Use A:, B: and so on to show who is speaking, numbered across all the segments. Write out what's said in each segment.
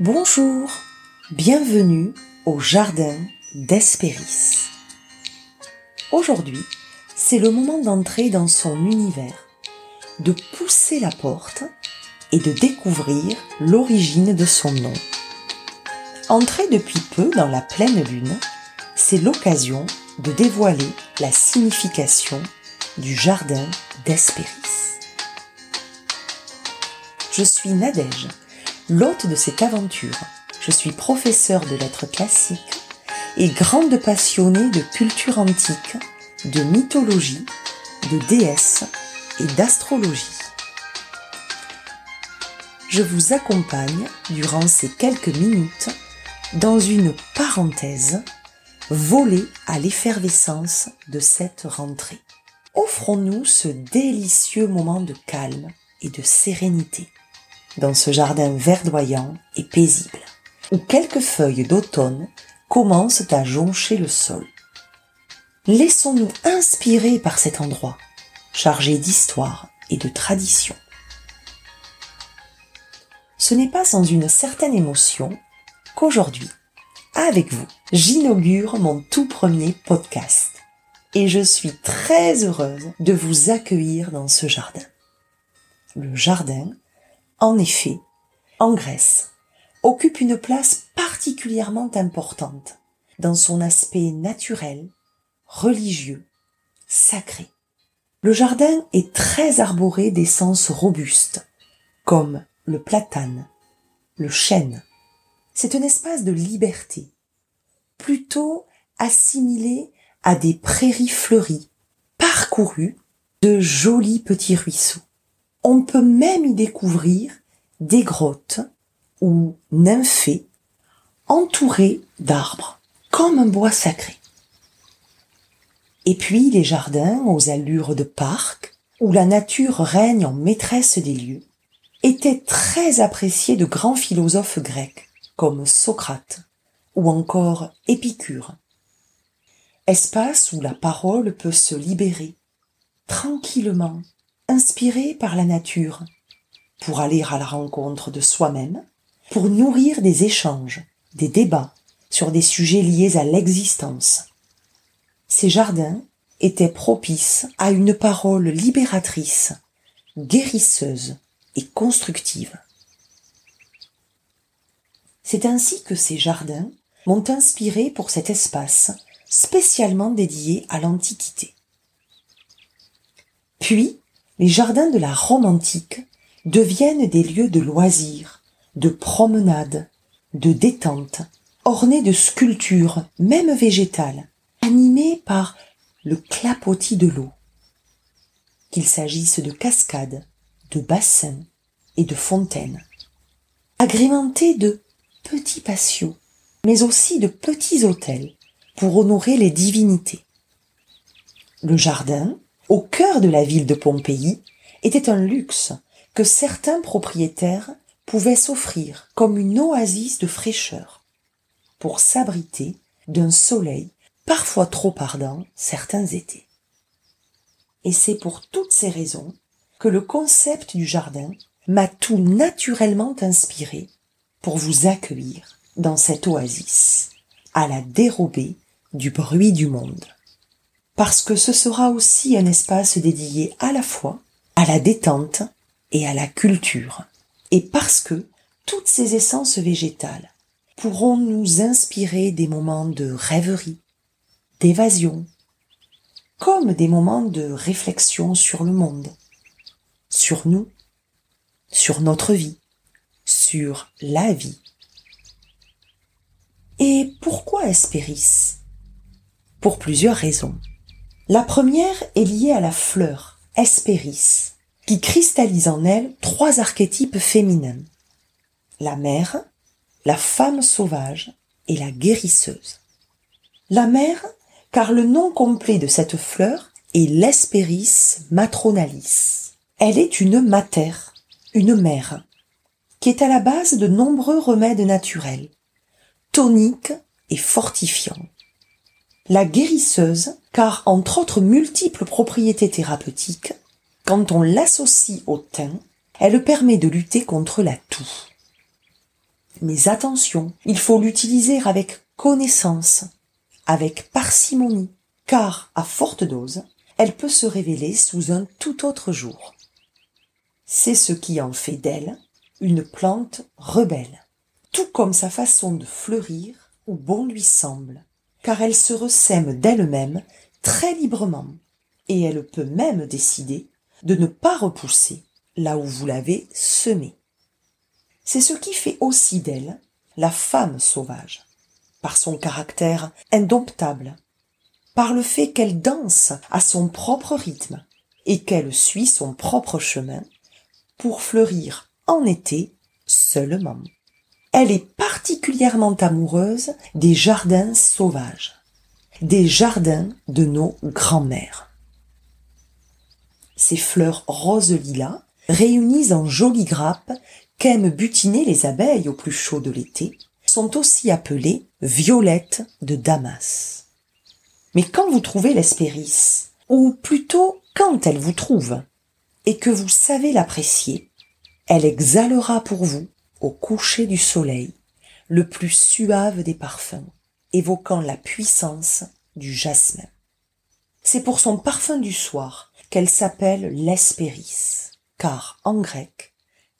A: Bonjour, bienvenue au jardin d'Hespéris. Aujourd'hui, c'est le moment d'entrer dans son univers, de pousser la porte et de découvrir l'origine de son nom. Entrer depuis peu dans la pleine lune, c'est l'occasion de dévoiler la signification du jardin d'Hespéris. Je suis Nadège l'hôte de cette aventure. Je suis professeur de lettres classiques et grande passionnée de culture antique, de mythologie, de déesses et d'astrologie. Je vous accompagne durant ces quelques minutes dans une parenthèse volée à l'effervescence de cette rentrée. Offrons-nous ce délicieux moment de calme et de sérénité dans ce jardin verdoyant et paisible, où quelques feuilles d'automne commencent à joncher le sol. Laissons-nous inspirer par cet endroit, chargé d'histoire et de tradition. Ce n'est pas sans une certaine émotion qu'aujourd'hui, avec vous, j'inaugure mon tout premier podcast. Et je suis très heureuse de vous accueillir dans ce jardin. Le jardin en effet, en Grèce, occupe une place particulièrement importante dans son aspect naturel, religieux, sacré. Le jardin est très arboré d'essences robustes, comme le platane, le chêne. C'est un espace de liberté, plutôt assimilé à des prairies fleuries, parcourues de jolis petits ruisseaux on peut même y découvrir des grottes ou nymphées entourées d'arbres, comme un bois sacré. Et puis les jardins aux allures de parc, où la nature règne en maîtresse des lieux, étaient très appréciés de grands philosophes grecs, comme Socrate ou encore Épicure. Espace où la parole peut se libérer, tranquillement, inspiré par la nature, pour aller à la rencontre de soi-même, pour nourrir des échanges, des débats sur des sujets liés à l'existence. Ces jardins étaient propices à une parole libératrice, guérisseuse et constructive. C'est ainsi que ces jardins m'ont inspiré pour cet espace spécialement dédié à l'Antiquité. Puis, les jardins de la Rome antique deviennent des lieux de loisirs, de promenades, de détente, ornés de sculptures, même végétales, animés par le clapotis de l'eau. Qu'il s'agisse de cascades, de bassins et de fontaines, agrémentés de petits patios, mais aussi de petits hôtels pour honorer les divinités. Le jardin, au cœur de la ville de Pompéi, était un luxe que certains propriétaires pouvaient s'offrir comme une oasis de fraîcheur pour s'abriter d'un soleil parfois trop ardent certains étés. Et c'est pour toutes ces raisons que le concept du jardin m'a tout naturellement inspiré pour vous accueillir dans cette oasis, à la dérobée du bruit du monde parce que ce sera aussi un espace dédié à la fois à la détente et à la culture, et parce que toutes ces essences végétales pourront nous inspirer des moments de rêverie, d'évasion, comme des moments de réflexion sur le monde, sur nous, sur notre vie, sur la vie. Et pourquoi Hespéris Pour plusieurs raisons. La première est liée à la fleur, Hespéris, qui cristallise en elle trois archétypes féminins. La mère, la femme sauvage et la guérisseuse. La mère, car le nom complet de cette fleur est l'Hespéris matronalis. Elle est une mater, une mère, qui est à la base de nombreux remèdes naturels, toniques et fortifiants la guérisseuse, car entre autres multiples propriétés thérapeutiques, quand on l'associe au thym, elle permet de lutter contre la toux. Mais attention, il faut l'utiliser avec connaissance, avec parcimonie, car à forte dose, elle peut se révéler sous un tout autre jour. C'est ce qui en fait d'elle une plante rebelle, tout comme sa façon de fleurir ou bon lui semble, car elle se ressème d'elle-même très librement, et elle peut même décider de ne pas repousser là où vous l'avez semée. C'est ce qui fait aussi d'elle la femme sauvage, par son caractère indomptable, par le fait qu'elle danse à son propre rythme et qu'elle suit son propre chemin pour fleurir en été seulement. Elle est particulièrement amoureuse des jardins sauvages, des jardins de nos grands-mères. Ces fleurs rose lilas, réunies en jolies grappes qu'aiment butiner les abeilles au plus chaud de l'été, sont aussi appelées violettes de Damas. Mais quand vous trouvez l'espéris, ou plutôt quand elle vous trouve, et que vous savez l'apprécier, elle exhalera pour vous, au coucher du soleil, le plus suave des parfums, évoquant la puissance du jasmin. C'est pour son parfum du soir qu'elle s'appelle l'espéris, car en grec,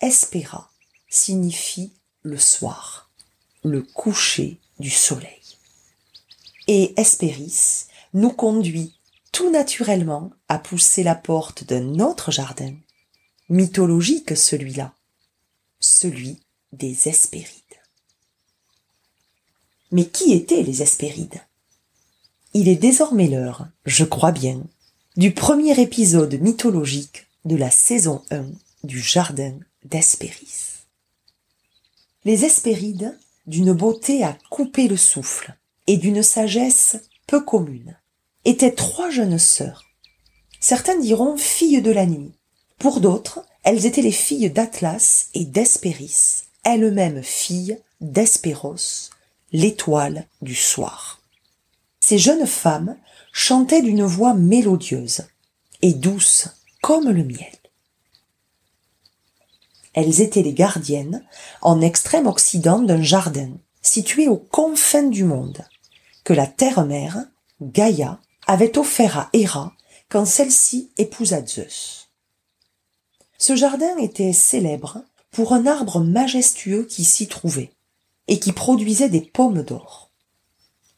A: espéra signifie le soir, le coucher du soleil. Et Hespéris nous conduit tout naturellement à pousser la porte d'un autre jardin, mythologique celui-là, celui des Hespérides. Mais qui étaient les Hespérides? Il est désormais l'heure, je crois bien, du premier épisode mythologique de la saison 1 du Jardin d'Hespéris. Les Hespérides, d'une beauté à couper le souffle et d'une sagesse peu commune, étaient trois jeunes sœurs. Certains diront filles de la nuit. Pour d'autres, elles étaient les filles d'Atlas et d'Hespéris, elles-mêmes filles d'Hespéros, l'étoile du soir. Ces jeunes femmes chantaient d'une voix mélodieuse et douce comme le miel. Elles étaient les gardiennes en extrême occident d'un jardin situé aux confins du monde, que la terre-mère, Gaïa, avait offert à Héra quand celle-ci épousa Zeus. Ce jardin était célèbre pour un arbre majestueux qui s'y trouvait et qui produisait des pommes d'or.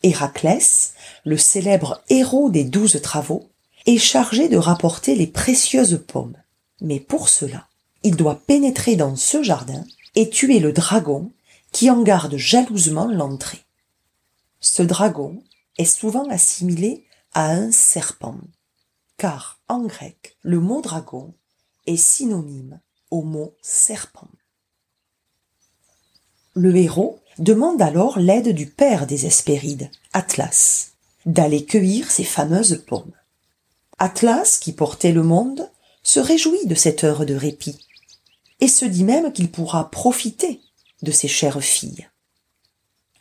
A: Héraclès, le célèbre héros des douze travaux, est chargé de rapporter les précieuses pommes. Mais pour cela, il doit pénétrer dans ce jardin et tuer le dragon qui en garde jalousement l'entrée. Ce dragon est souvent assimilé à un serpent, car en grec, le mot dragon est synonyme au mot serpent. Le héros demande alors l'aide du père des Hespérides, Atlas, d'aller cueillir ces fameuses pommes. Atlas, qui portait le monde, se réjouit de cette heure de répit et se dit même qu'il pourra profiter de ses chères filles.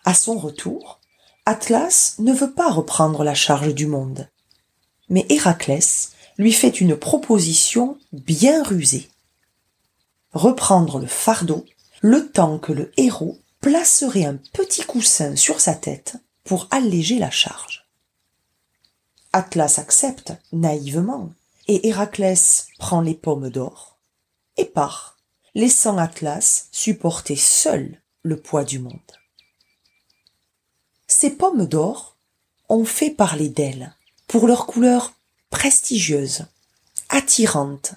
A: À son retour, Atlas ne veut pas reprendre la charge du monde. Mais Héraclès lui fait une proposition bien rusée. Reprendre le fardeau le temps que le héros placerait un petit coussin sur sa tête pour alléger la charge. Atlas accepte naïvement et Héraclès prend les pommes d'or et part laissant Atlas supporter seul le poids du monde. Ces pommes d'or ont fait parler d'elles pour leur couleur prestigieuse, attirante,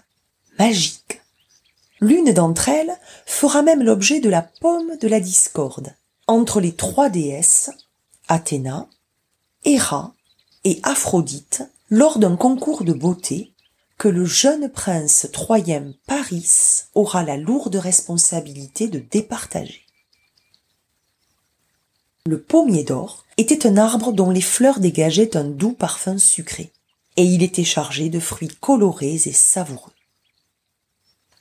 A: magique. L'une d'entre elles fera même l'objet de la pomme de la discorde entre les trois déesses, Athéna, Héra et Aphrodite, lors d'un concours de beauté que le jeune prince troyen Paris aura la lourde responsabilité de départager. Le pommier d'or était un arbre dont les fleurs dégageaient un doux parfum sucré, et il était chargé de fruits colorés et savoureux.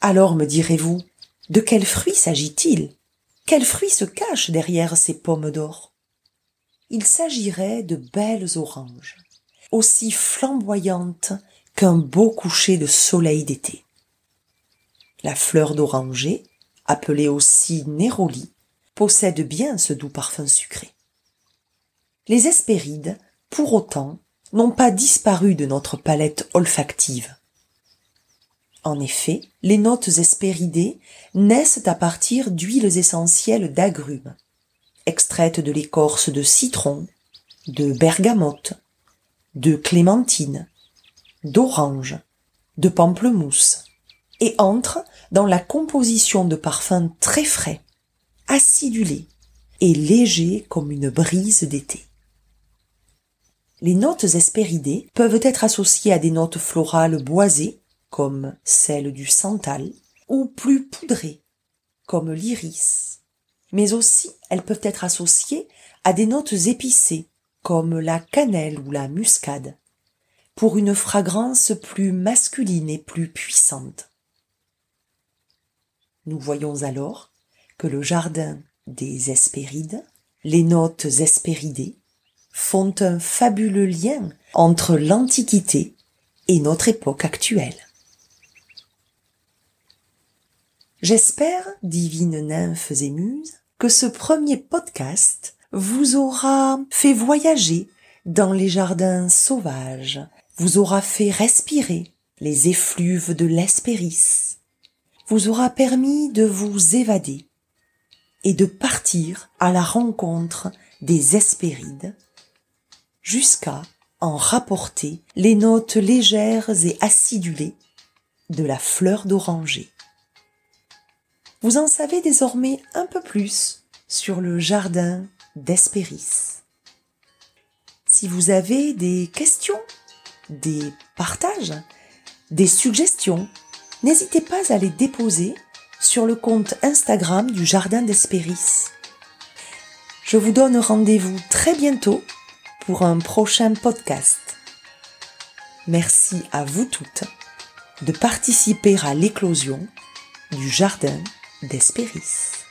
A: Alors me direz-vous, de quels fruits s'agit-il? Quels fruits se cachent derrière ces pommes d'or? Il s'agirait de belles oranges, aussi flamboyantes qu'un beau coucher de soleil d'été. La fleur d'oranger, appelée aussi néroli, possèdent bien ce doux parfum sucré. Les hespérides, pour autant, n'ont pas disparu de notre palette olfactive. En effet, les notes hespéridées naissent à partir d'huiles essentielles d'agrumes, extraites de l'écorce de citron, de bergamote, de clémentine, d'orange, de pamplemousse, et entrent dans la composition de parfums très frais, acidulés et légers comme une brise d'été. Les notes hespéridées peuvent être associées à des notes florales boisées comme celle du santal, ou plus poudrées, comme l'iris. Mais aussi, elles peuvent être associées à des notes épicées, comme la cannelle ou la muscade, pour une fragrance plus masculine et plus puissante. Nous voyons alors que le jardin des Hespérides, les notes hespéridées, font un fabuleux lien entre l'Antiquité et notre époque actuelle. J'espère, divines nymphes et muses, que ce premier podcast vous aura fait voyager dans les jardins sauvages, vous aura fait respirer les effluves de l'Hespéris, vous aura permis de vous évader et de partir à la rencontre des Hespérides jusqu'à en rapporter les notes légères et acidulées de la fleur d'oranger vous en savez désormais un peu plus sur le jardin d'Hespéris. Si vous avez des questions, des partages, des suggestions, n'hésitez pas à les déposer sur le compte Instagram du Jardin d'Hespéris. Je vous donne rendez-vous très bientôt pour un prochain podcast. Merci à vous toutes de participer à l'éclosion du Jardin d'Hespéris.